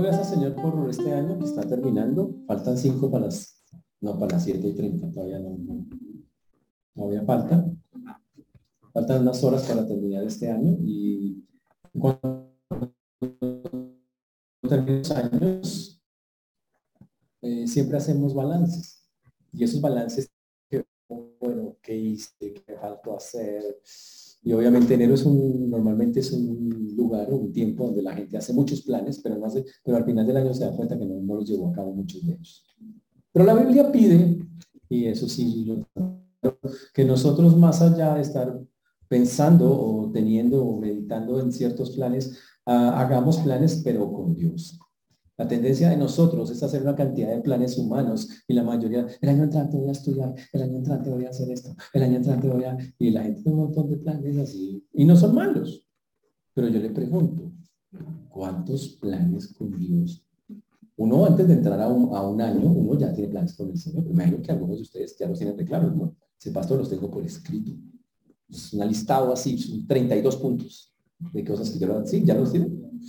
Gracias, Señor, por este año que está terminando. Faltan cinco para las, no, para las siete y treinta, todavía no, no, todavía falta. Faltan unas horas para terminar este año y cuando terminamos años, eh, siempre hacemos balances. Y esos balances, que, bueno, ¿qué hice? ¿Qué faltó hacer? Y obviamente enero es un, normalmente es un un tiempo donde la gente hace muchos planes, pero, no hace, pero al final del año se da cuenta que no, no los llevó a cabo muchos de ellos. Pero la Biblia pide, y eso sí, que nosotros más allá de estar pensando o teniendo o meditando en ciertos planes, ah, hagamos planes pero con Dios. La tendencia de nosotros es hacer una cantidad de planes humanos y la mayoría, el año entrante voy a estudiar, el año entrante voy a hacer esto, el año entrante voy a... Y la gente tiene un montón de planes así y no son malos. Pero yo le pregunto, ¿cuántos planes con Dios? Uno antes de entrar a un, año, uno ya tiene planes con el Señor. Me imagino que algunos de ustedes ya los tienen de claro, ¿no? Ese pastor los tengo por escrito es un listado así, son 32 puntos de cosas que quiero Sí, ya los tienen.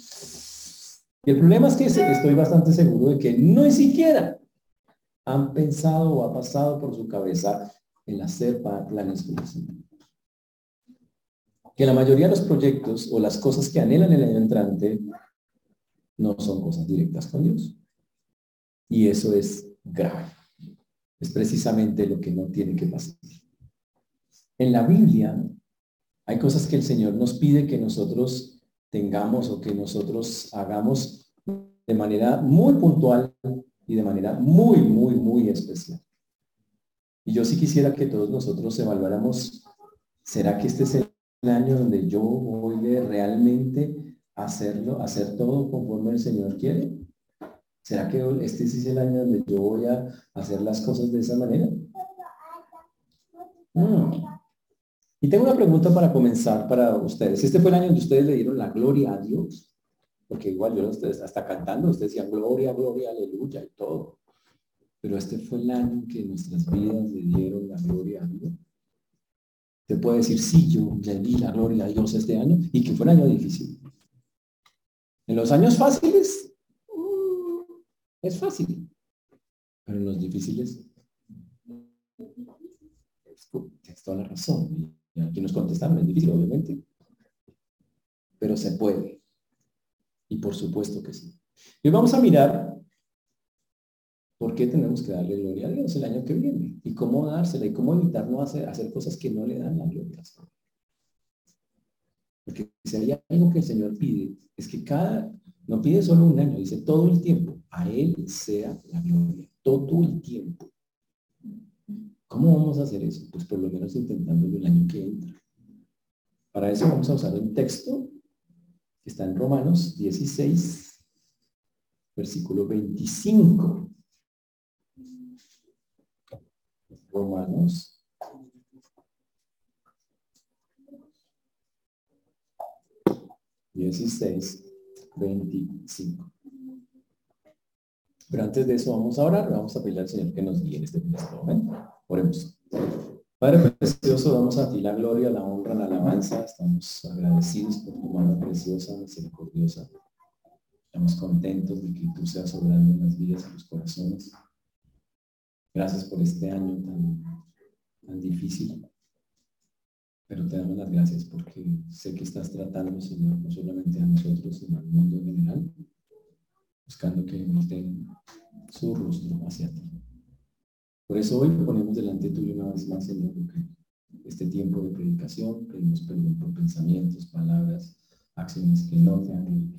Y el problema es que estoy bastante seguro de que no siquiera han pensado o ha pasado por su cabeza el hacer planes con Que la mayoría de los proyectos o las cosas que anhelan el año entrante no son cosas directas con Dios. Y eso es grave. Es precisamente lo que no tiene que pasar. En la Biblia hay cosas que el Señor nos pide que nosotros tengamos o que nosotros hagamos de manera muy puntual y de manera muy, muy, muy especial. Y yo sí quisiera que todos nosotros evaluáramos, ¿será que este es el año donde yo voy a realmente hacerlo, hacer todo conforme el Señor quiere? ¿Será que este sí es el año donde yo voy a hacer las cosas de esa manera? Y tengo una pregunta para comenzar para ustedes. Este fue el año donde ustedes le dieron la gloria a Dios, porque igual yo ustedes hasta cantando, ustedes decían gloria, gloria, aleluya y todo. Pero este fue el año que nuestras vidas le dieron la gloria a Dios. Te puede decir, sí, yo le di la gloria a Dios este año y que fue un año difícil. En los años fáciles, mm, es fácil. Pero en los difíciles, es toda la razón. Aquí nos contestaron, es difícil, obviamente, pero se puede. Y por supuesto que sí. Y vamos a mirar por qué tenemos que darle gloria a Dios el año que viene y cómo dársela y cómo evitar no hacer, hacer cosas que no le dan la gloria Porque si hay algo que el Señor pide, es que cada, no pide solo un año, dice todo el tiempo, a Él sea la gloria, todo el tiempo. ¿Cómo vamos a hacer eso? Pues por lo menos intentándolo el año que entra. Para eso vamos a usar un texto que está en Romanos 16, versículo 25. Romanos dieciséis, veinticinco. Pero antes de eso vamos a orar, vamos a pedirle al Señor que nos guíe en este, este momento. Oremos. Padre precioso, damos a ti la gloria, la honra, la alabanza. Estamos agradecidos por tu mano preciosa, misericordiosa. Estamos contentos de que tú seas obrando en las vidas y los corazones. Gracias por este año tan, tan difícil. Pero te damos las gracias porque sé que estás tratando, Señor, no solamente a nosotros, sino al mundo en general, buscando que estén su rostro hacia ti. Por eso hoy ponemos delante tuyo una vez más, Señor, este tiempo de predicación, pedimos perdón por pensamientos, palabras, acciones que no te han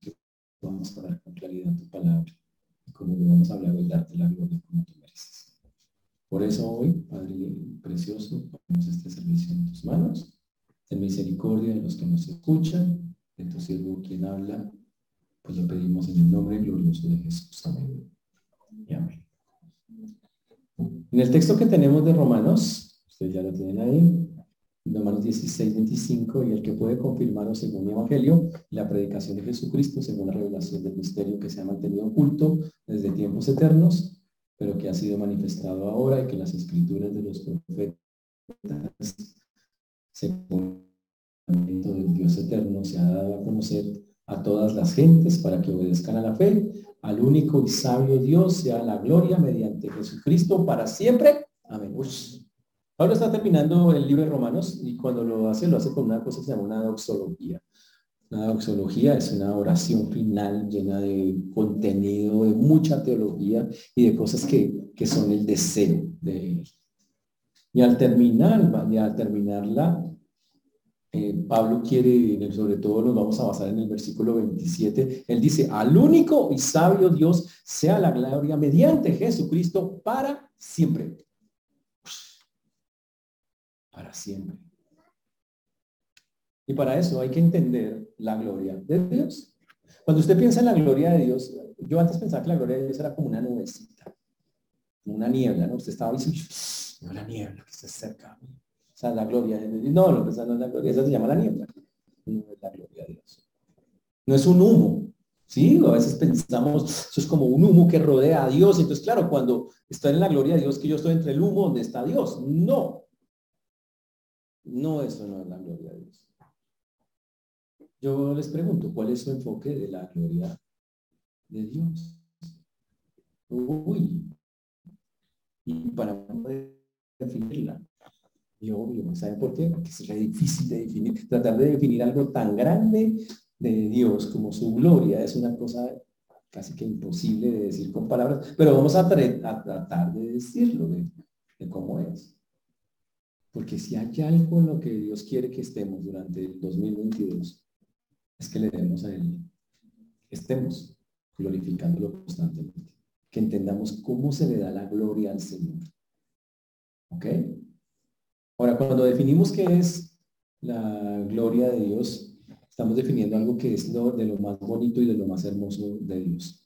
que podamos hablar con claridad tu palabra y como lo vamos a hablar hoy, darte la gloria como tú mereces. Por eso hoy, Padre precioso, ponemos este servicio en tus manos. Ten misericordia de los que nos escuchan, de tu siervo quien habla, pues lo pedimos en el nombre glorioso de Jesús. Amén. Y amén. En el texto que tenemos de Romanos, ustedes ya lo tienen ahí, Romanos 16, 25, y el que puede confirmar según mi evangelio, la predicación de Jesucristo según la revelación del misterio que se ha mantenido oculto desde tiempos eternos, pero que ha sido manifestado ahora y que las escrituras de los profetas según del Dios eterno se ha dado a conocer a todas las gentes para que obedezcan a la fe, al único y sabio Dios sea la gloria mediante Jesucristo para siempre. Amén. Pablo está terminando el libro de Romanos y cuando lo hace, lo hace con una cosa que se llama una doxología. Una doxología es una oración final llena de contenido, de mucha teología y de cosas que, que son el deseo de él. Y al terminar, y al terminarla, eh, Pablo quiere, sobre todo nos vamos a basar en el versículo 27, él dice, al único y sabio Dios sea la gloria mediante Jesucristo para siempre para siempre. Y para eso hay que entender la gloria de Dios. Cuando usted piensa en la gloria de Dios, yo antes pensaba que la gloria de Dios era como una nubecita, una niebla, ¿no? Usted estaba diciendo, no la niebla que está cerca. O sea, la gloria de Dios. No, lo que no es la gloria, esa se llama la niebla. No es la gloria de Dios. No es un humo. Sí, a veces pensamos, eso es como un humo que rodea a Dios. Entonces, claro, cuando estoy en la gloria de Dios, que yo estoy entre el humo donde está Dios. No, no, eso no es la gloria de Dios. Yo les pregunto, ¿cuál es su enfoque de la gloria de Dios? Uy. Y para poder definirla. Y obvio, ¿saben por qué? Porque es difícil de definir. Tratar de definir algo tan grande de Dios como su gloria es una cosa casi que imposible de decir con palabras, pero vamos a, tratar de decirlo, de cómo es. Porque si hay algo en lo que Dios quiere que estemos durante el 2022, es que le demos a Él, estemos glorificándolo constantemente, que entendamos cómo se le da la gloria al Señor. ¿Ok? Ahora, cuando definimos qué es la gloria de Dios, estamos definiendo algo que es lo, de lo más bonito y de lo más hermoso de Dios.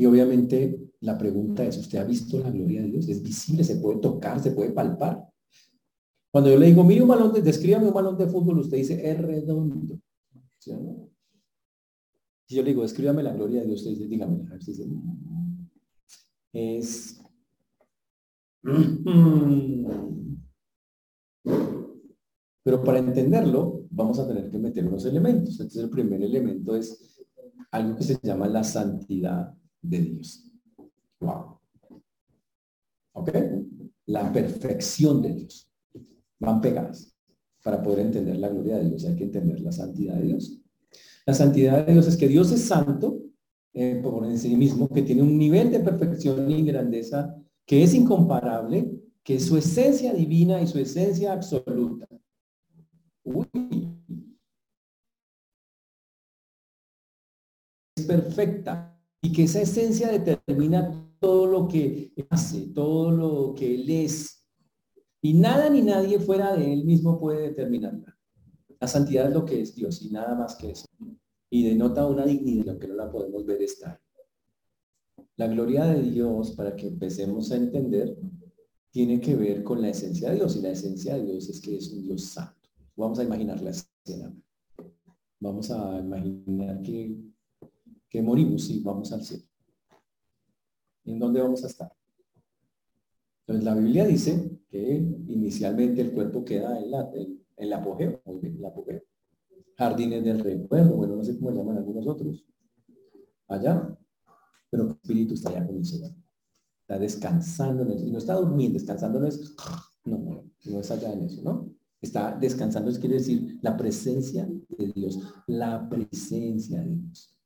Y obviamente la pregunta es, ¿usted ha visto la gloria de Dios? ¿Es visible? ¿Se puede tocar? ¿Se puede palpar? Cuando yo le digo, mire un balón, de, descríbame un balón de fútbol, usted dice, es redondo. Si yo le digo, descríbame la gloria de Dios, usted dice, dígame, si es... Pero para entenderlo, vamos a tener que meter unos elementos. Entonces, el primer elemento es algo que se llama la santidad de Dios. Wow. ¿Ok? La perfección de Dios. Van pegadas. Para poder entender la gloria de Dios hay que entender la santidad de Dios. La santidad de Dios es que Dios es santo eh, por en sí mismo, que tiene un nivel de perfección y grandeza que es incomparable, que es su esencia divina y su esencia absoluta. Uy. Es perfecta y que esa esencia determina todo lo que hace, todo lo que él es. Y nada ni nadie fuera de él mismo puede determinarla. La santidad es lo que es Dios y nada más que eso. Y denota una dignidad, que no la podemos ver estar. La gloria de Dios, para que empecemos a entender, tiene que ver con la esencia de Dios. Y la esencia de Dios es que es un Dios santo. Vamos a imaginar la escena. Vamos a imaginar que que morimos y vamos al cielo. ¿En dónde vamos a estar? Entonces la Biblia dice que inicialmente el cuerpo queda en, la, en, el apogeo. Jardines del recuerdo, bueno, no sé cómo llaman algunos otros. Allá. Pero el espíritu está allá con el Señor. Está descansando en. Y no está durmiendo, descansando es, no, no, no es allá en eso, ¿no? Está descansando, es quiere decir la presencia de Dios, la presencia de Dios.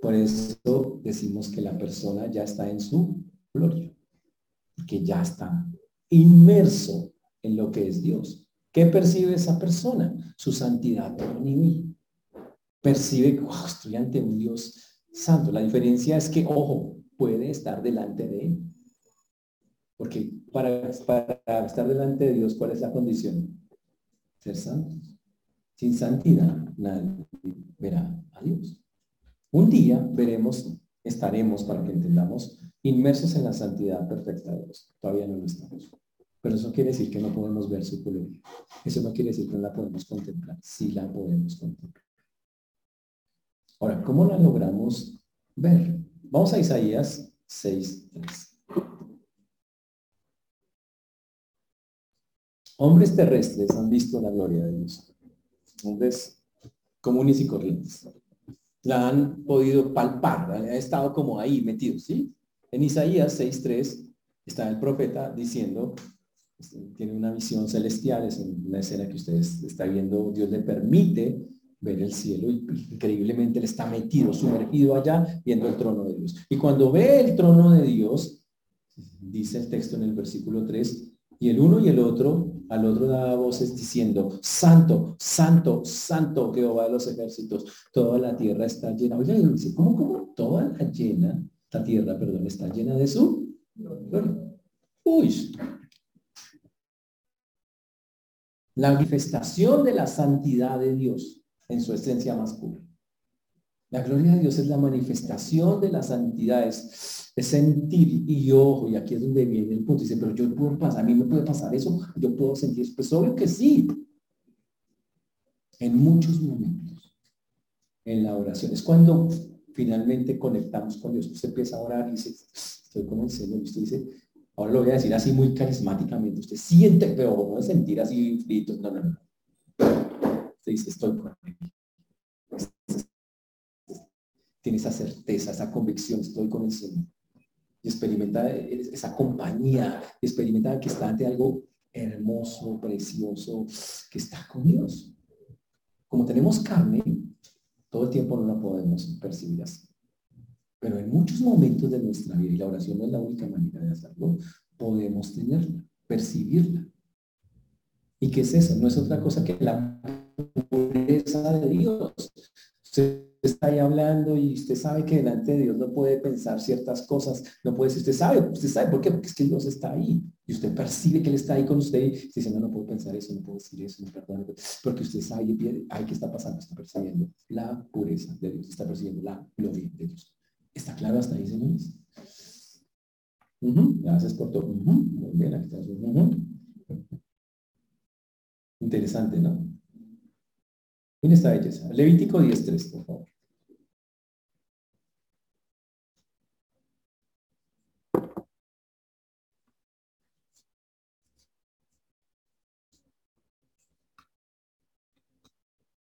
Por eso decimos que la persona ya está en su gloria, que ya está inmerso en lo que es Dios. ¿Qué percibe esa persona? Su santidad por nivel. Percibe que estoy ante un Dios santo. La diferencia es que, ojo, puede estar delante de él. Porque para, para estar delante de Dios, ¿cuál es la condición? Ser santos. Sin santidad, nadie verá a Dios. Un día veremos, estaremos, para que entendamos, inmersos en la santidad perfecta de Dios. Todavía no lo estamos. Pero eso quiere decir que no podemos ver su gloria. Eso no quiere decir que no la podemos contemplar. Sí la podemos contemplar. Ahora, ¿cómo la logramos ver? Vamos a Isaías 6, Hombres terrestres han visto la gloria de Dios. Hombres comunes y corrientes. La han podido palpar, ha estado como ahí metido, ¿sí? En Isaías 6.3 está el profeta diciendo, este, tiene una visión celestial, es una escena que ustedes está viendo, Dios le permite ver el cielo y increíblemente él está metido, sumergido allá, viendo el trono de Dios. Y cuando ve el trono de Dios, dice el texto en el versículo 3, y el uno y el otro, al otro da voces diciendo, santo, santo, santo Jehová de los ejércitos, toda la tierra está llena. Oiga, dice, ¿cómo, cómo? Toda la llena, la tierra, perdón, está llena de su gloria. Uy, la manifestación de la santidad de Dios en su esencia más pura. La gloria de Dios es la manifestación de la santidad, es, sentir y ojo, y aquí es donde viene el punto, dice, pero yo puedo pasar, a mí me puede pasar eso, yo puedo sentir eso, pues obvio que sí, en muchos momentos, en la oración, es cuando finalmente conectamos con Dios, usted empieza a orar y dice, estoy con el Señor, y usted dice, ahora lo voy a decir así muy carismáticamente, usted siente, pero no sentir así frito, no, no, no. Usted dice, estoy con él. Tiene esa certeza, esa convicción, estoy con el Señor. Y experimenta esa compañía, experimenta que está ante algo hermoso, precioso, que está con Dios. Como tenemos carne, todo el tiempo no la podemos percibir así. Pero en muchos momentos de nuestra vida, y la oración no es la única manera de hacerlo, podemos tenerla, percibirla. ¿Y qué es eso? No es otra cosa que la pureza de Dios. Usted está ahí hablando y usted sabe que delante de Dios no puede pensar ciertas cosas, no puede decir, usted sabe, usted sabe por qué, porque es que Dios está ahí y usted percibe que Él está ahí con usted y usted dice, no, no puedo pensar eso, no puedo decir eso, no perdón, porque usted sabe, ay, ¿qué está pasando? Está percibiendo la pureza de Dios, está percibiendo la gloria de Dios. ¿Está claro hasta ahí, señores? Gracias por todo. Muy bien, aquí está. Interesante, ¿no? Mira esta belleza. Levítico 10.3, por favor.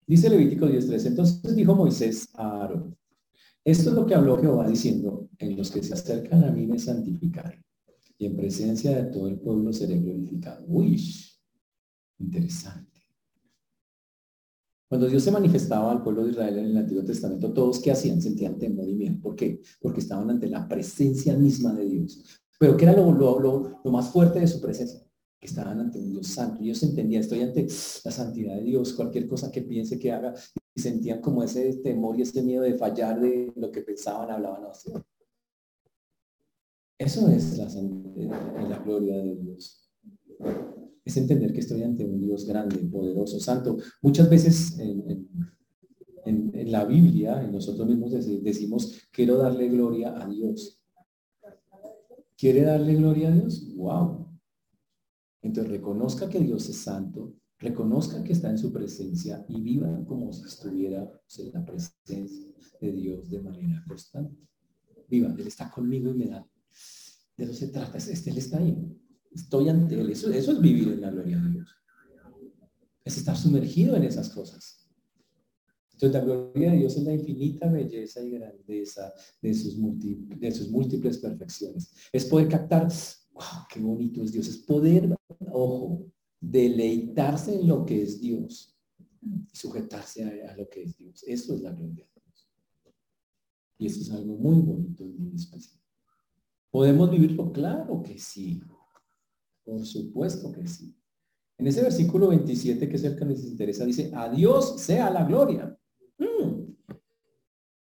Dice Levítico 10.3. Entonces dijo Moisés a Aarón, esto es lo que habló Jehová diciendo, en los que se acercan a mí me santificaré, y en presencia de todo el pueblo seré glorificado. Uy, interesante. Cuando Dios se manifestaba al pueblo de Israel en el Antiguo Testamento, todos que hacían sentían temor y miedo. ¿Por qué? Porque estaban ante la presencia misma de Dios. Pero ¿qué era lo, lo, lo más fuerte de su presencia? que estaban ante un Dios santo. Ellos entendían, estoy ante la santidad de Dios, cualquier cosa que piense que haga, y sentían como ese temor y ese miedo de fallar de lo que pensaban, hablaban así. Eso es la, la gloria de Dios. Es entender que estoy ante un Dios grande, poderoso, santo. Muchas veces en, la Biblia, nosotros mismos decimos, quiero darle gloria a Dios. ¿Quiere darle gloria a Dios? ¡Wow! Entonces reconozca que Dios es santo, Reconozcan que está en su presencia y vivan como si estuviera en la presencia de Dios de manera constante. Viva, Él está conmigo y me da. De eso se trata, este, Él está ahí. Estoy ante Él. Eso, eso es vivir en la gloria de Dios. Es estar sumergido en esas cosas. Entonces la gloria de Dios es la infinita belleza y grandeza de sus, de sus múltiples perfecciones. Es poder captar, qué bonito es Dios. Es poder, ojo, deleitarse en lo que es Dios y sujetarse a, lo que es Dios. Eso es la gloria de Dios. Y eso es algo muy bonito y muy especial. ¿Podemos vivirlo? Claro que sí. Por supuesto que sí. En ese versículo 27, que es el nos interesa, dice, a Dios sea la gloria. Mm.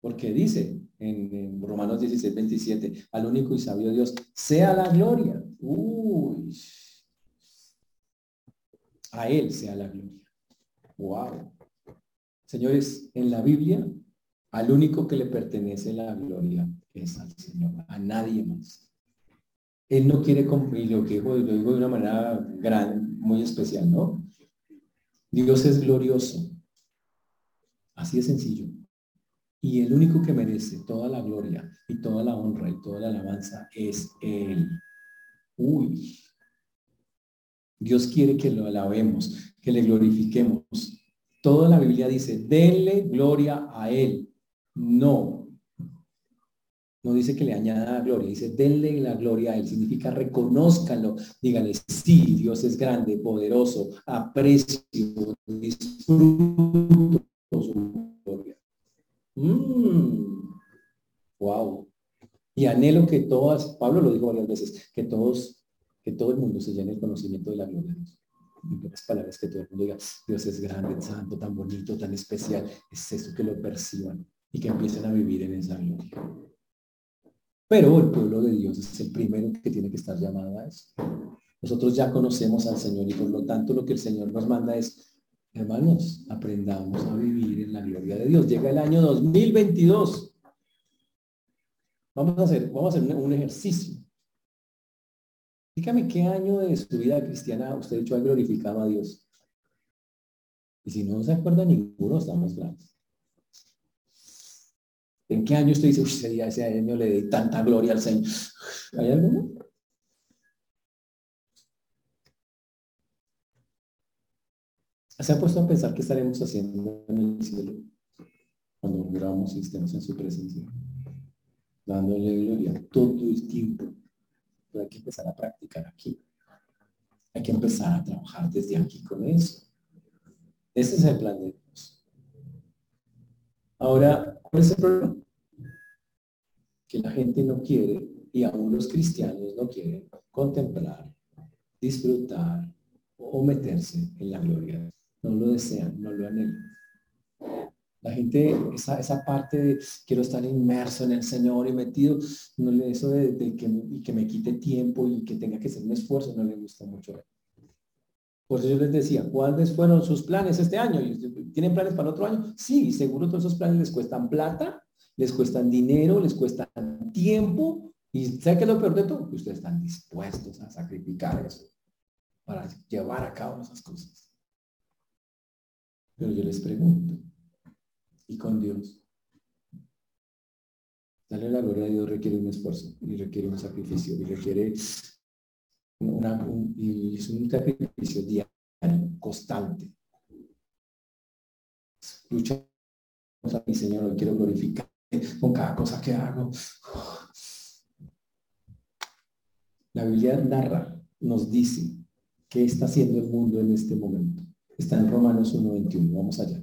Porque dice en, Romanos 16, 27, al único y sabio Dios, sea la gloria. Uy, a Él sea la gloria. Wow. Señores, en la Biblia, al único que le pertenece la gloria es al Señor, a nadie más. Él no quiere cumplir lo que digo, lo digo de una manera gran, muy especial, ¿no? Dios es glorioso. Así de sencillo. Y el único que merece toda la gloria y toda la honra y toda la alabanza es Él. Uy, Dios quiere que lo alabemos, que le glorifiquemos. Toda la Biblia dice, denle gloria a Él. No. No dice que le añada gloria, dice denle la gloria a Él. Significa reconózcanlo. Díganle, sí, Dios es grande, poderoso, aprecio, disfruto su gloria. Wow. Mm. Y anhelo que todas, Pablo lo dijo varias veces, que todos, que todo el mundo se llene el conocimiento de la gloria de Dios. En pocas palabras, que todo el mundo diga, Dios es grande, santo, tan bonito, tan especial. Es eso que lo perciban y que empiecen a vivir en esa gloria. Pero el pueblo de Dios es el primero que tiene que estar llamado a eso. Nosotros ya conocemos al Señor y por lo tanto lo que el Señor nos manda es, hermanos, aprendamos a vivir en la gloria de Dios. Llega el año 2022 Vamos a hacer, vamos a hacer un, ejercicio. Dígame qué año de su vida cristiana usted ha glorificado a Dios. Y si no se acuerda ninguno, estamos claros. ¿En qué año usted dice, ese día, ese año le di tanta gloria al Señor? ¿Hay alguno? ¿Se ha puesto a pensar qué estaremos haciendo en el cielo cuando miramos y estemos en su presencia? dándole gloria todo el tiempo. Hay que empezar a practicar aquí. Hay que empezar a trabajar desde aquí con eso. Ese es el plan de. Ahora, ¿cuál es el problema? Que la gente no quiere, y aún los cristianos no quieren contemplar, disfrutar o meterse en la gloria. No lo desean, no lo anhelan. La gente, esa, esa parte de quiero estar inmerso en el Señor y metido, no le eso de, que, y que me quite tiempo y que tenga que ser un esfuerzo, no le gusta mucho. Por eso yo les decía, ¿cuáles fueron sus planes este año? ¿Tienen planes para otro año? Sí, seguro todos esos planes les cuestan plata, les cuestan dinero, les cuestan tiempo. Y sé que lo peor de todo, que ustedes están dispuestos a sacrificar eso para llevar a cabo esas cosas. Pero yo les pregunto, y con Dios. Darle la gloria a Dios requiere un esfuerzo y requiere un sacrificio y requiere una, un, es un sacrificio diario, constante. Lucha a mi Señor, hoy quiero glorificar con cada cosa que hago. La Biblia narra, nos dice qué está haciendo el mundo en este momento. Está en Romanos 1.21. Vamos allá.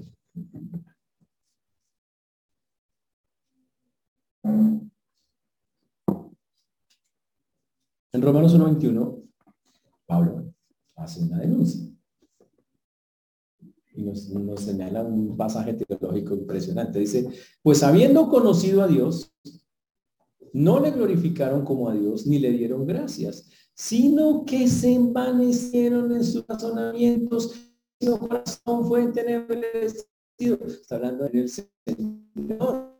En Romanos 1.21, Pablo hace una denuncia y nos, señala un pasaje teológico impresionante. Dice, pues habiendo conocido a Dios, no le glorificaron como a Dios ni le dieron gracias, sino que se envanecieron en sus razonamientos y su corazón fue entenebrecido. Está hablando del Señor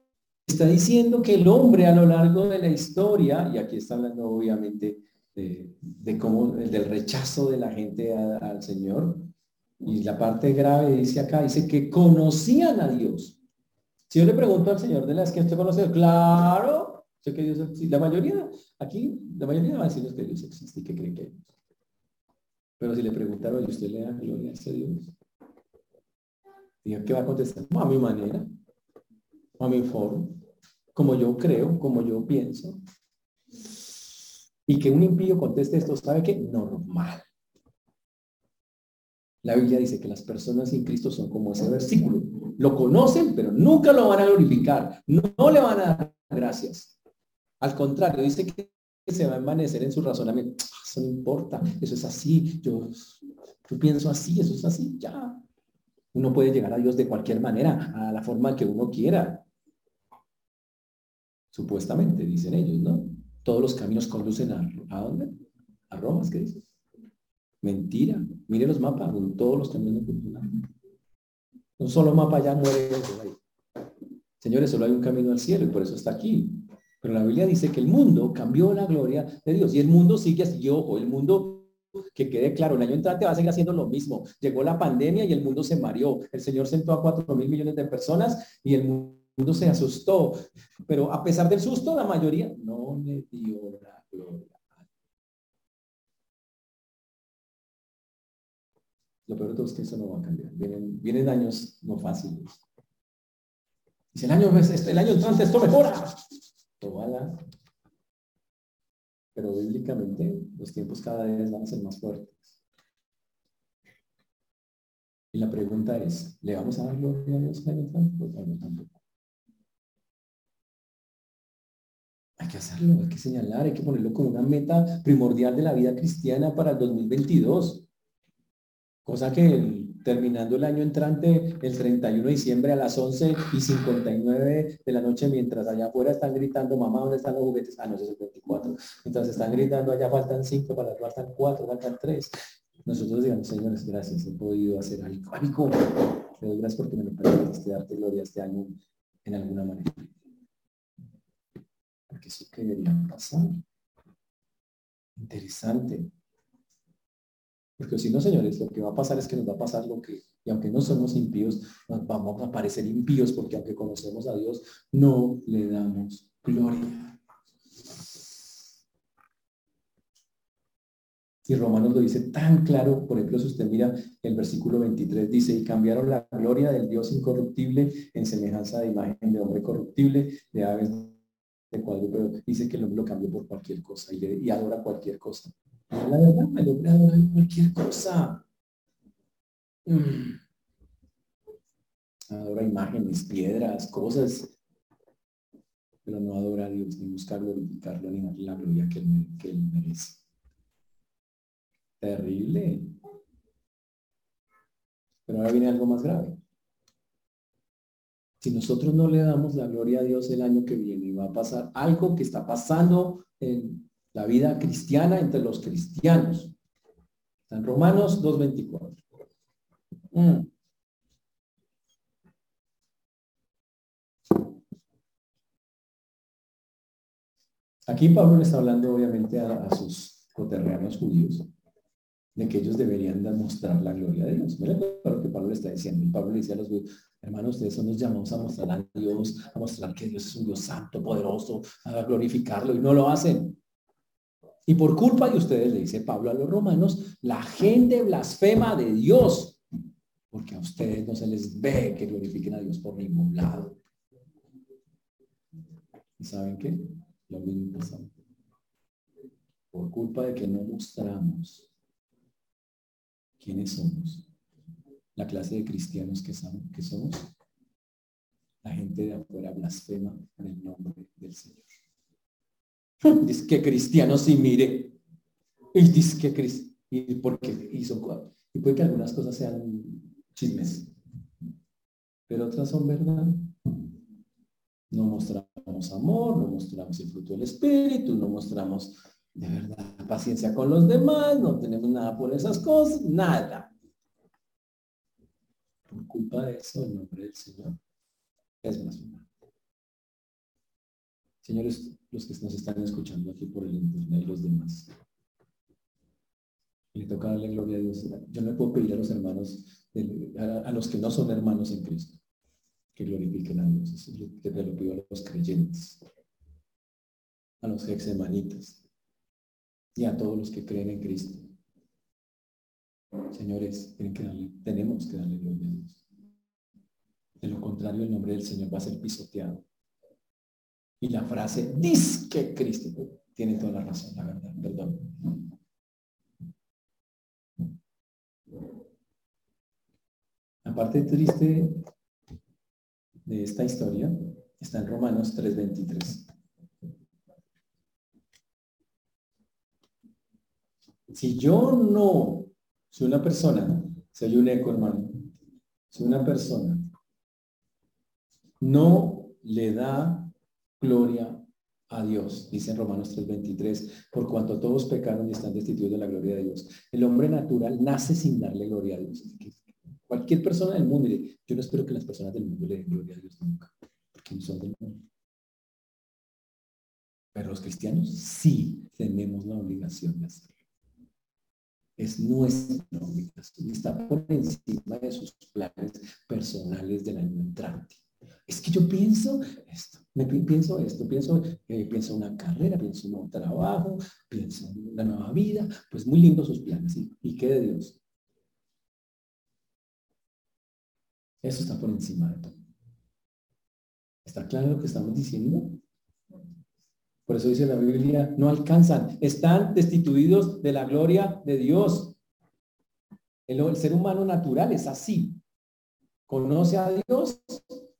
está diciendo que el hombre a lo largo de la historia, y aquí está hablando obviamente de, cómo, del rechazo de la gente al Señor, y la parte grave dice acá, dice que conocían a Dios. Si yo le pregunto al Señor de las que usted conoce, claro, sé que Dios existe. La mayoría, aquí, la mayoría va a decirles que Dios existe y que creen que hay Pero si le preguntaron, ¿y usted le da gloria a ese Dios? Diga, ¿qué va a contestar? a mi manera, a mi forma como yo creo, como yo pienso. Y que un impío conteste esto, ¿sabe qué? Normal. La Biblia dice que las personas sin Cristo son como ese versículo. Lo conocen, pero nunca lo van a glorificar. No, le van a dar gracias. Al contrario, dice que se va a envanecer en su razonamiento. Ah, eso no importa, eso es así. Yo, yo pienso así, eso es así, ya. Uno puede llegar a Dios de cualquier manera, a la forma que uno quiera. Supuestamente, dicen ellos, ¿no? Todos los caminos conducen a, ¿a dónde? A Roma, ¿qué dices? Mentira. Mire los mapas, todos los caminos conducen Un solo mapa ya muere. Señores, solo hay un camino al cielo y por eso está aquí. Pero la Biblia dice que el mundo cambió la gloria de Dios y el mundo sigue así. ojo, el mundo que quede claro, el año entrante va a seguir haciendo lo mismo. Llegó la pandemia y el mundo se mareó. El Señor sentó a cuatro mil millones de personas y el mundo mundo se asustó, pero a pesar del susto, la mayoría no le dio la gloria. Lo peor de todo es que eso no va a cambiar. Vienen, vienen años no fáciles. Dice, el año, el año entrante esto mejora. Pero bíblicamente los tiempos cada vez van a ser más fuertes. Y la pregunta es, ¿le vamos a dar gloria a Dios el. Que hacerlo, hay que señalar, hay que ponerlo como una meta primordial de la vida cristiana para el 2022. Cosa que terminando el año entrante, el 31 de diciembre a las 11 y 59 de la noche, mientras allá afuera están gritando, mamá, ¿dónde están los juguetes? Ah, no, es el 24. Mientras están gritando, allá faltan 5, para faltan 4, faltan 3. Nosotros digamos, señores, gracias, he podido hacer algo. Amigo, te doy gracias porque me lo permitiste darte gloria este año en alguna manera. Porque eso que debería pasar. Interesante. Porque si no, señores, lo que va a pasar es que nos va a pasar lo que, y aunque no somos impíos, nos vamos a parecer impíos porque aunque conocemos a Dios, no le damos gloria. Y Romanos lo dice tan claro, por ejemplo, si usted mira el versículo 23, dice, y cambiaron la gloria del Dios incorruptible en semejanza de imagen de hombre corruptible, de aves de cuadrúpedo. Dice que el hombre lo cambió por cualquier cosa y, y adora cualquier cosa. La verdad, me lo adorar cualquier cosa. Mm. Adora imágenes, piedras, cosas, pero no adora a Dios, ni busca glorificarlo, ni darle la gloria que él, que él merece. Terrible. Pero ahora viene algo más grave. Si nosotros no le damos la gloria a Dios el año que viene, va a pasar algo que está pasando en la vida cristiana entre los cristianos. En Romanos 2.24. Mm. Aquí Pablo le está hablando obviamente a, sus coterreanos judíos de que ellos deberían demostrar la gloria de Dios. Miren lo que Pablo le está diciendo. Pablo le dice a los judíos, hermanos, ustedes son los llamados a mostrar a Dios, a mostrar que Dios es un Dios santo, poderoso, a glorificarlo, y no lo hacen. Y por culpa de ustedes, le dice Pablo a los romanos, la gente blasfema de Dios, porque a ustedes no se les ve que glorifiquen a Dios por ningún lado. ¿Y saben qué? Lo mismo pasado. Por culpa de que no mostramos quiénes somos, la clase de cristianos que, que somos, la gente de afuera blasfema en el nombre del Señor. Dice que cristiano sí mire. Y dice que cristiano. Y porque hizo y puede que algunas cosas sean chismes, pero otras son verdad. No mostramos amor, no mostramos el fruto del espíritu, no mostramos de verdad paciencia con los demás, no tenemos nada por esas cosas, nada. Por culpa de eso, el nombre del Señor es humano. Señores, los que nos están escuchando aquí por el internet y los demás. Le toca darle gloria a Dios. Yo no puedo pedir a los hermanos, a, los que no son hermanos en Cristo, que glorifiquen a Dios. Te lo pido a los creyentes, a los hexemanitas y a todos los que creen en Cristo. Señores, tienen que tenemos que darle gloria a Dios. De lo contrario, el nombre del Señor va a ser pisoteado. Y la frase, que Cristo, tiene toda la razón, la verdad, perdón. La parte triste de esta historia está en Romanos 3:23. Si yo no soy una persona, soy un eco hermano, si una persona no le da gloria a Dios, dice en Romanos 3:23, por cuanto todos pecaron y están destituidos de la gloria de Dios. El hombre natural nace sin darle gloria a Dios. Cualquier persona del mundo, yo no espero que las personas del mundo le den gloria a Dios nunca, porque no son del mundo. Pero los cristianos sí tenemos la obligación de hacerlo. Es nuestra obligación y está por encima de sus planes personales del año entrante. Es que yo pienso esto, pienso esto, pienso, eh, pienso una carrera, pienso un nuevo trabajo, pienso en una nueva vida, pues muy lindos sus planes. ¿Y, qué de Dios? Eso está por encima de todo. ¿Está claro lo que estamos diciendo? Por eso dice la Biblia, no alcanzan, están destituidos de la gloria de Dios. El, ser humano natural es así. Conoce a Dios,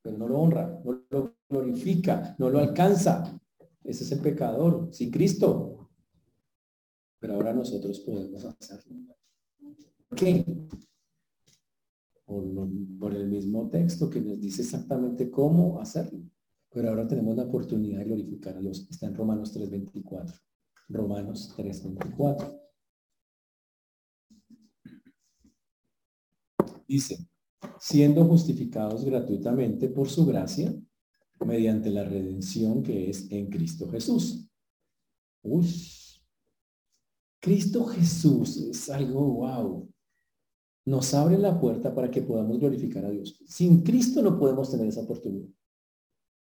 pero no lo honra, no lo glorifica, no lo alcanza. Ese es el pecador, sin Cristo. Pero ahora nosotros podemos hacerlo. ¿Por qué? por el mismo texto que nos dice exactamente cómo hacerlo. Pero ahora tenemos la oportunidad de glorificar a Dios. Está en Romanos 3.24. Romanos 3.24. Dice, siendo justificados gratuitamente por su gracia, mediante la redención que es en Cristo Jesús. Uy, Cristo Jesús es algo wow. Nos abre la puerta para que podamos glorificar a Dios. Sin Cristo no podemos tener esa oportunidad.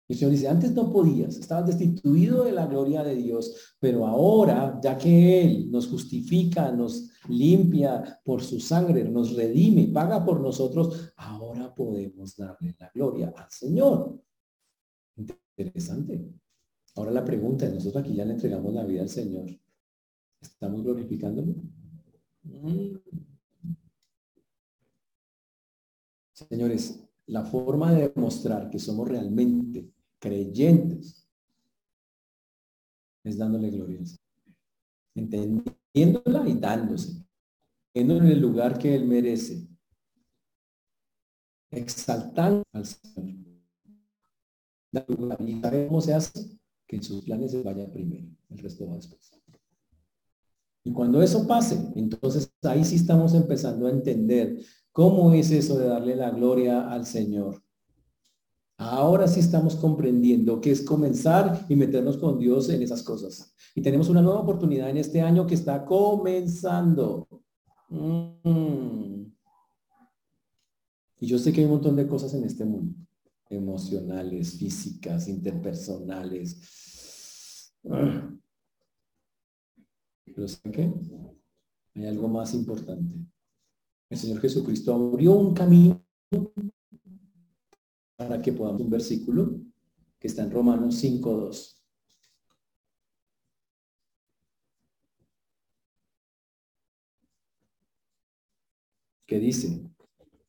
El Señor dice, antes no podías, estabas destituido de la gloria de Dios, pero ahora, ya que Él nos justifica, nos limpia por su sangre, nos redime, paga por nosotros, ahora podemos darle la gloria al Señor. Interesante. Ahora la pregunta es, nosotros aquí ya le entregamos la vida al Señor. ¿Estamos glorificándolo? Señores, la forma de demostrar que somos realmente creyentes es dándole gloria entendiéndola y dándose, en el lugar que Él merece, exaltando al Señor. Y sabemos cómo se hace, que en sus planes se vaya primero, el resto va después. Y cuando eso pase, entonces ahí sí estamos empezando a entender cómo es eso de darle la gloria al Señor. Ahora sí estamos comprendiendo que es comenzar y meternos con Dios en esas cosas. Y tenemos una nueva oportunidad en este año que está comenzando. Mm. Y yo sé que hay un montón de cosas en este mundo, emocionales, físicas, interpersonales. Pero ¿saben qué? Hay algo más importante. El Señor Jesucristo abrió un camino para que podamos un versículo que está en Romanos 5.2. que dice,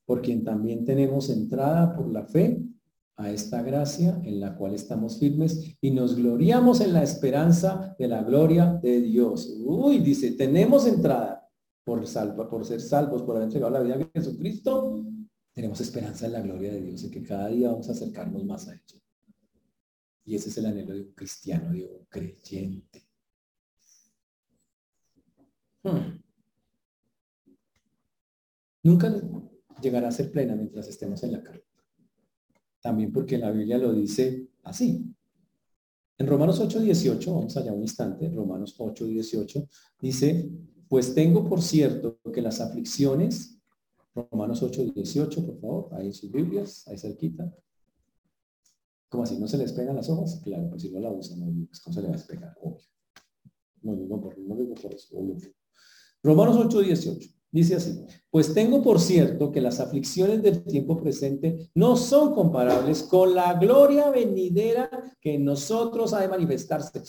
por quien también tenemos entrada por la fe a esta gracia en la cual estamos firmes y nos gloriamos en la esperanza de la gloria de Dios. Uy, dice, tenemos entrada por, salva, por ser salvos, por haber entregado la vida a Jesucristo, tenemos esperanza en la gloria de Dios, en que cada día vamos a acercarnos más a Él. Y ese es el anhelo de un cristiano, de un creyente. Hmm. Nunca llegará a ser plena mientras estemos en la carne. También porque la Biblia lo dice así. En Romanos 8:18, vamos allá un instante, Romanos 8:18, dice, pues tengo por cierto que las aflicciones Romanos 8, 18, por favor, ahí sus Biblias, ahí cerquita. ¿Cómo así? ¿No se les pegan las hojas? Claro, pues si no la usan, no, pues ¿cómo se le va a despegar? Obvio. No, no, por, no digo por eso, obvio. Romanos 8, 18. Dice así, pues tengo por cierto que las aflicciones del tiempo presente no son comparables con la gloria venidera que en nosotros ha de manifestarse.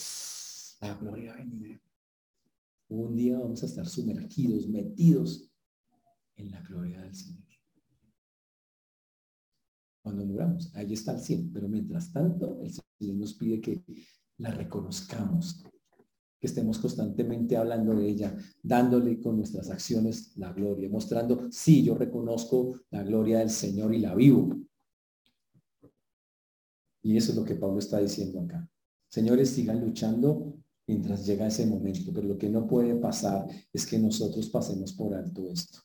La gloria venidera. Un día vamos a estar sumergidos, metidos en la gloria del Señor. Cuando muramos, ahí está el cielo, pero mientras tanto, el Señor nos pide que la reconozcamos, que estemos constantemente hablando de ella, dándole con nuestras acciones la gloria, mostrando, sí, yo reconozco la gloria del Señor y la vivo. Y eso es lo que Pablo está diciendo acá. Señores, sigan luchando mientras llega ese momento, pero lo que no puede pasar es que nosotros pasemos por alto esto.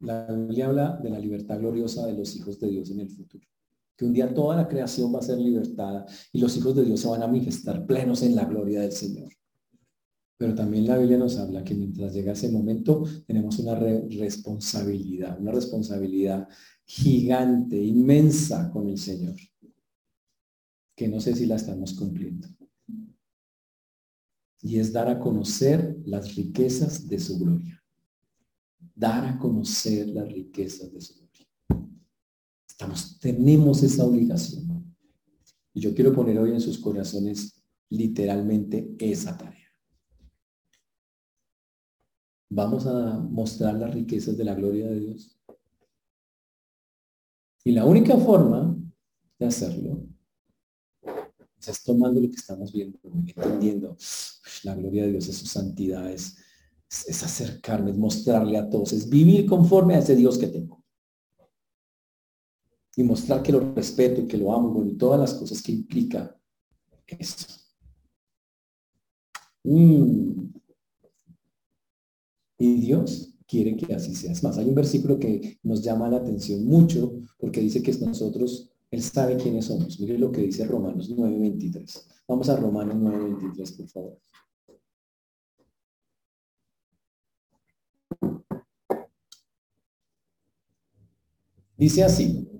La Biblia habla de la libertad gloriosa de los hijos de Dios en el futuro. Que un día toda la creación va a ser libertada y los hijos de Dios se van a manifestar plenos en la gloria del Señor. Pero también la Biblia nos habla que mientras llega ese momento tenemos una responsabilidad, una responsabilidad gigante, inmensa con el Señor, que no sé si la estamos cumpliendo. Y es dar a conocer las riquezas de su gloria. Dar a conocer las riquezas de su gloria. Estamos, tenemos esa obligación. Y yo quiero poner hoy en sus corazones literalmente esa tarea. Vamos a mostrar las riquezas de la gloria de Dios. Y la única forma de hacerlo es tomando lo que estamos viendo, entendiendo la gloria de Dios, es su santidad, es, es acercarme, es mostrarle a todos, es vivir conforme a ese Dios que tengo. Y mostrar que lo respeto y que lo amo, y todas las cosas que implica eso. Mm. Y Dios quiere que así sea. Es más, hay un versículo que nos llama la atención mucho porque dice que nosotros, Él sabe quiénes somos. Mire lo que dice Romanos 9:23. Vamos a Romanos 9:23, por favor. Dice así,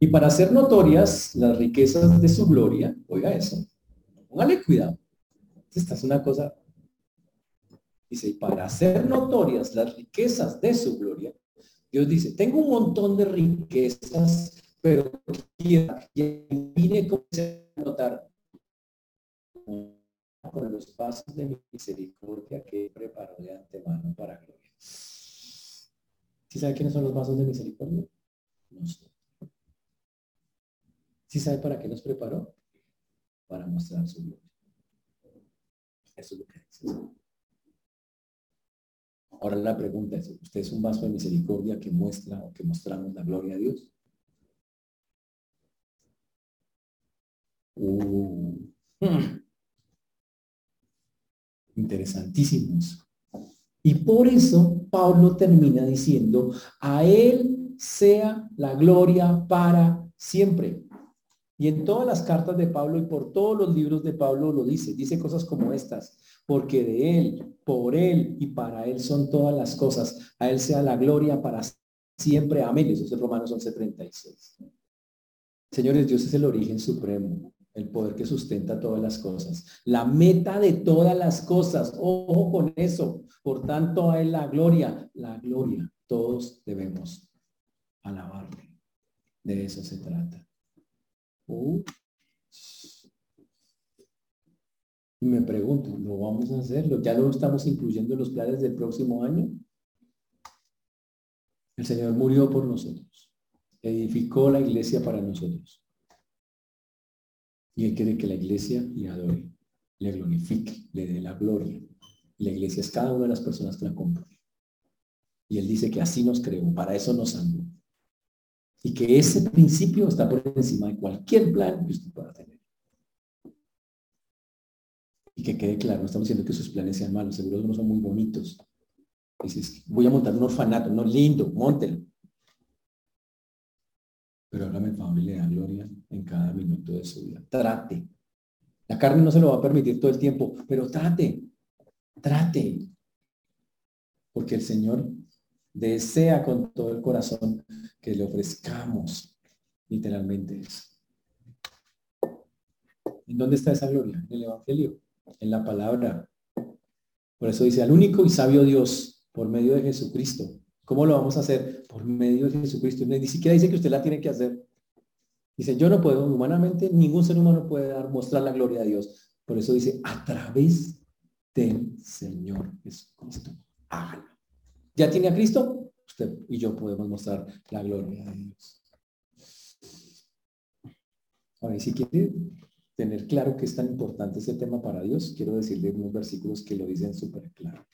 y para hacer notorias las riquezas de su gloria, oiga eso, póngale cuidado. Esta es una cosa, dice, y para hacer notorias las riquezas de su gloria, Dios dice, tengo un montón de riquezas, pero quiero vine a notar con los pasos de misericordia que preparó de antemano para gloria. ¿Sí sabe quiénes son los vasos de misericordia? No sé. ¿Sí sabe para qué nos preparó? Para mostrar su gloria. Eso es lo que dice. Ahora la pregunta es, ¿usted es un vaso de misericordia que muestra o que mostramos la gloria a Dios? Uh. Interesantísimos. Y por eso Pablo termina diciendo, a Él sea la gloria para siempre. Y en todas las cartas de Pablo y por todos los libros de Pablo lo dice. Dice cosas como estas. Porque de Él, por Él y para Él son todas las cosas. A Él sea la gloria para siempre. Amén. Eso es Romanos 11:36. Señores, Dios es el origen supremo, el poder que sustenta todas las cosas. La meta de todas las cosas. Ojo con eso. Por tanto, a Él la gloria. La gloria. Todos debemos alabarle. De eso se trata. Y me pregunto, ¿lo vamos a hacer? ¿Ya lo estamos incluyendo en los planes del próximo año? El Señor murió por nosotros. Edificó la iglesia para nosotros. Y Él quiere que la iglesia le adore, le glorifique, le dé la gloria. La iglesia es cada una de las personas que la compone. Y Él dice que así nos creó, para eso nos amó. Y que ese principio está por encima de cualquier plan que usted pueda tener. Y que quede claro, no estamos diciendo que sus planes sean malos, seguro no son muy bonitos. Dices, voy a montar un orfanato, no lindo, montelo. Pero hágame da gloria en cada minuto de su vida. Trate. La carne no se lo va a permitir todo el tiempo, pero trate, trate. Porque el Señor desea con todo el corazón que le ofrezcamos literalmente eso. ¿En dónde está esa gloria? En el Evangelio, en la palabra. Por eso dice, al único y sabio Dios, por medio de Jesucristo. ¿Cómo lo vamos a hacer? Por medio de Jesucristo. Ni siquiera dice que usted la tiene que hacer. Dice, yo no puedo, humanamente, ningún ser humano puede dar, mostrar la gloria a Dios. Por eso dice, a través del Señor Jesucristo. Hágalo. ¿Ya tiene a Cristo? Usted y yo podemos mostrar la gloria de Dios. Ahora, si quiere tener claro que es tan importante este tema para Dios, quiero decirle unos versículos que lo dicen súper claro.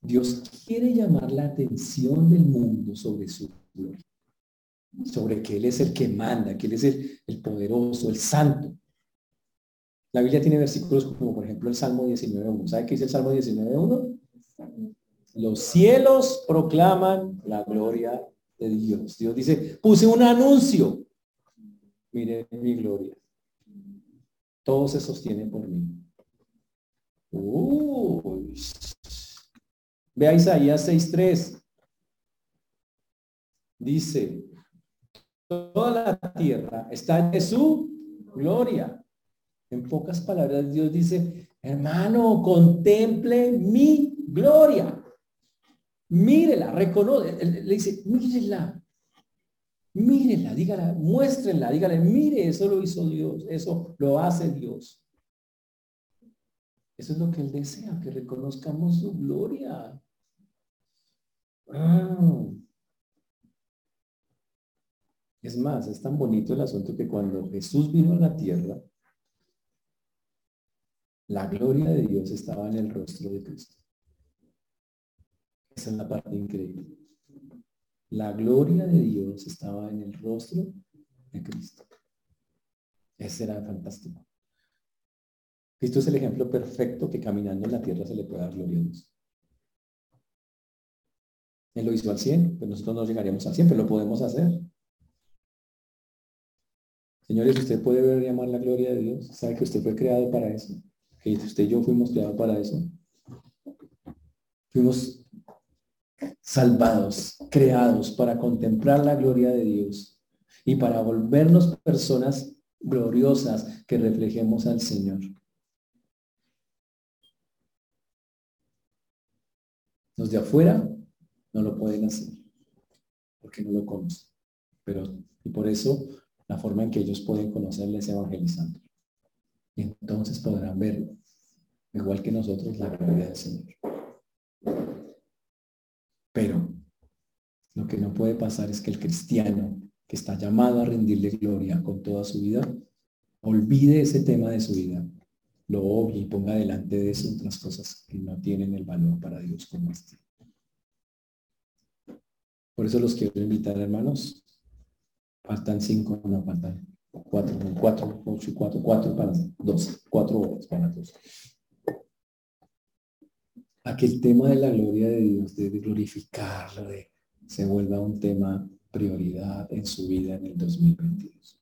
Dios quiere llamar la atención del mundo sobre su gloria, sobre que Él es el que manda, que Él es el, el poderoso, el santo. La Biblia tiene versículos como por ejemplo el Salmo 19.1. ¿Sabe qué dice el Salmo 19.1? Los cielos proclaman la gloria de Dios. Dios dice, puse un anuncio. Mire mi gloria. Todo se sostiene por mí. Uy. Ve a Isaías 6.3. Dice, toda la tierra está en su gloria. En pocas palabras, Dios dice, hermano, contemple mi gloria. Mírela, reconoce, le dice, mírela, mírela, dígala, muéstrenla, dígale, mire, eso lo hizo Dios, eso lo hace Dios. Eso es lo que Él desea, que reconozcamos su gloria. Es más, es tan bonito el asunto que cuando Jesús vino a la tierra, la gloria de Dios estaba en el rostro de Cristo. Esa es la parte increíble. La gloria de Dios estaba en el rostro de Cristo. Ese era fantástico. Cristo es el ejemplo perfecto que caminando en la tierra se le puede dar gloria a Dios. Él lo hizo al 100, pues nosotros no llegaríamos al 100, pero lo podemos hacer. Señores, usted puede ver y amar la gloria de Dios. Sabe que usted fue creado para eso. Que usted y yo fuimos creados para eso. Fuimos salvados, creados para contemplar la gloria de Dios y para volvernos personas gloriosas que reflejemos al Señor. Los de afuera no lo pueden hacer porque no lo conocen. Pero, y por eso la forma en que ellos pueden conocerles evangelizando. Y entonces podrán ver, igual que nosotros, la gloria del Señor. Pero lo que no puede pasar es que el cristiano que está llamado a rendirle gloria con toda su vida, olvide ese tema de su vida, lo obvie y ponga delante de eso otras cosas que no tienen el valor para Dios como este. Por eso los quiero invitar, hermanos. Faltan cinco, no faltan cuatro, cuatro, ocho cuatro, cuatro para dos, cuatro horas para dos a que el tema de la gloria de Dios, de glorificarlo, de, se vuelva un tema prioridad en su vida en el 2022.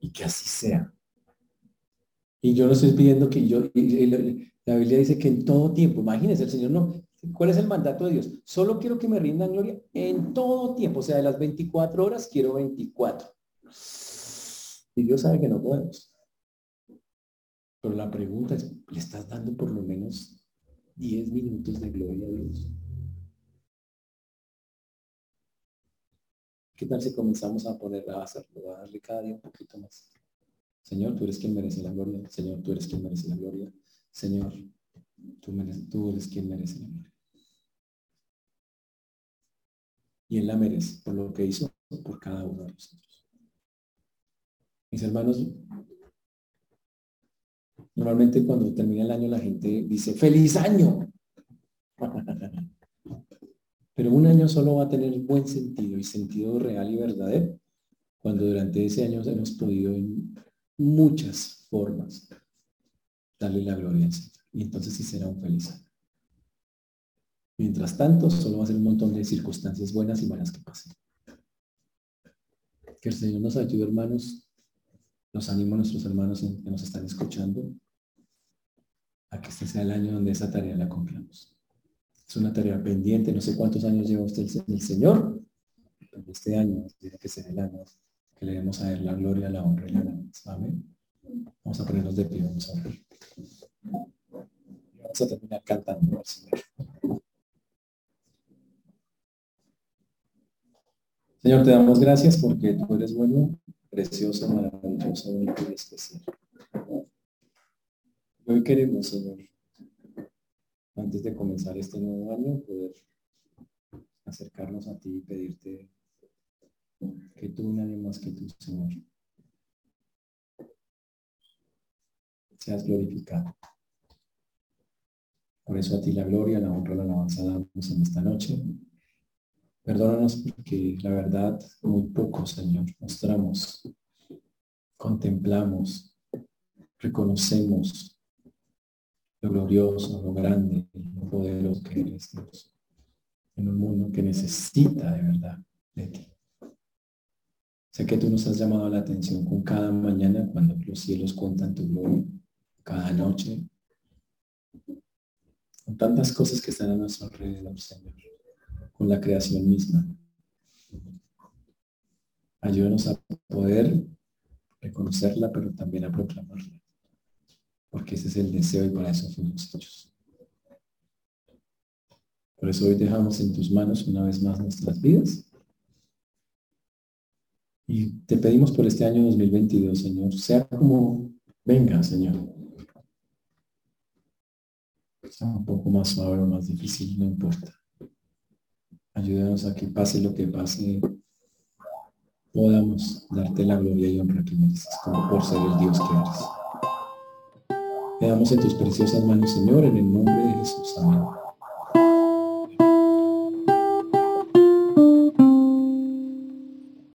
Y que así sea. Y yo no estoy pidiendo que yo, la Biblia dice que en todo tiempo, imagínense, el Señor no, ¿cuál es el mandato de Dios? Solo quiero que me rindan gloria en todo tiempo, o sea, de las 24 horas quiero 24. Y Dios sabe que no podemos. Pero la pregunta es, ¿le estás dando por lo menos 10 minutos de gloria a Dios? ¿Qué tal si comenzamos a poner a hacerlo, a darle cada día un poquito más? Señor, tú eres quien merece la gloria. Señor, tú eres quien merece la gloria. Señor, tú, tú eres quien merece la gloria. Y Él la merece por lo que hizo por cada uno de nosotros. Mis hermanos, Normalmente cuando termina el año la gente dice, feliz año. Pero un año solo va a tener buen sentido y sentido real y verdadero cuando durante ese año hemos podido en muchas formas darle la gloria al Señor. Y entonces sí será un feliz año. Mientras tanto, solo va a ser un montón de circunstancias buenas y malas que pasen. Que el Señor nos ayude, hermanos. Nos animo a nuestros hermanos que nos están escuchando a que este sea el año donde esa tarea la cumplamos. Es una tarea pendiente, no sé cuántos años lleva usted el Señor, pero este año tiene que ser el año que le demos a Él la gloria, la honra y la alabanza. Amén. Vamos a ponernos de pie, vamos a ver. Vamos a terminar cantando al Señor. Señor, te damos gracias porque tú eres bueno, precioso, maravilloso, único y especial. Hoy queremos, Señor, antes de comenzar este nuevo año, poder acercarnos a ti y pedirte que tú, nadie más que tú, Señor, seas glorificado. Por eso a ti la gloria, la honra, la alabanza damos en esta noche. Perdónanos porque la verdad, muy poco, Señor, mostramos, contemplamos, reconocemos lo glorioso, lo grande, lo poderoso que eres Dios. En un mundo que necesita de verdad de ti. Sé que tú nos has llamado la atención con cada mañana cuando los cielos cuentan tu gloria, cada noche, con tantas cosas que están a nuestro alrededor, Señor, con la creación misma. Ayúdanos a poder reconocerla, pero también a proclamarla porque ese es el deseo y para eso fuimos hechos. Por eso hoy dejamos en tus manos una vez más nuestras vidas. Y te pedimos por este año 2022, Señor, sea como venga, Señor. Sea un poco más suave o más difícil, no importa. Ayúdanos a que pase lo que pase, podamos darte la gloria y honra que mereces, como por ser el Dios que eres. Quedamos en tus preciosas manos, Señor, en el nombre de Jesús. Amén.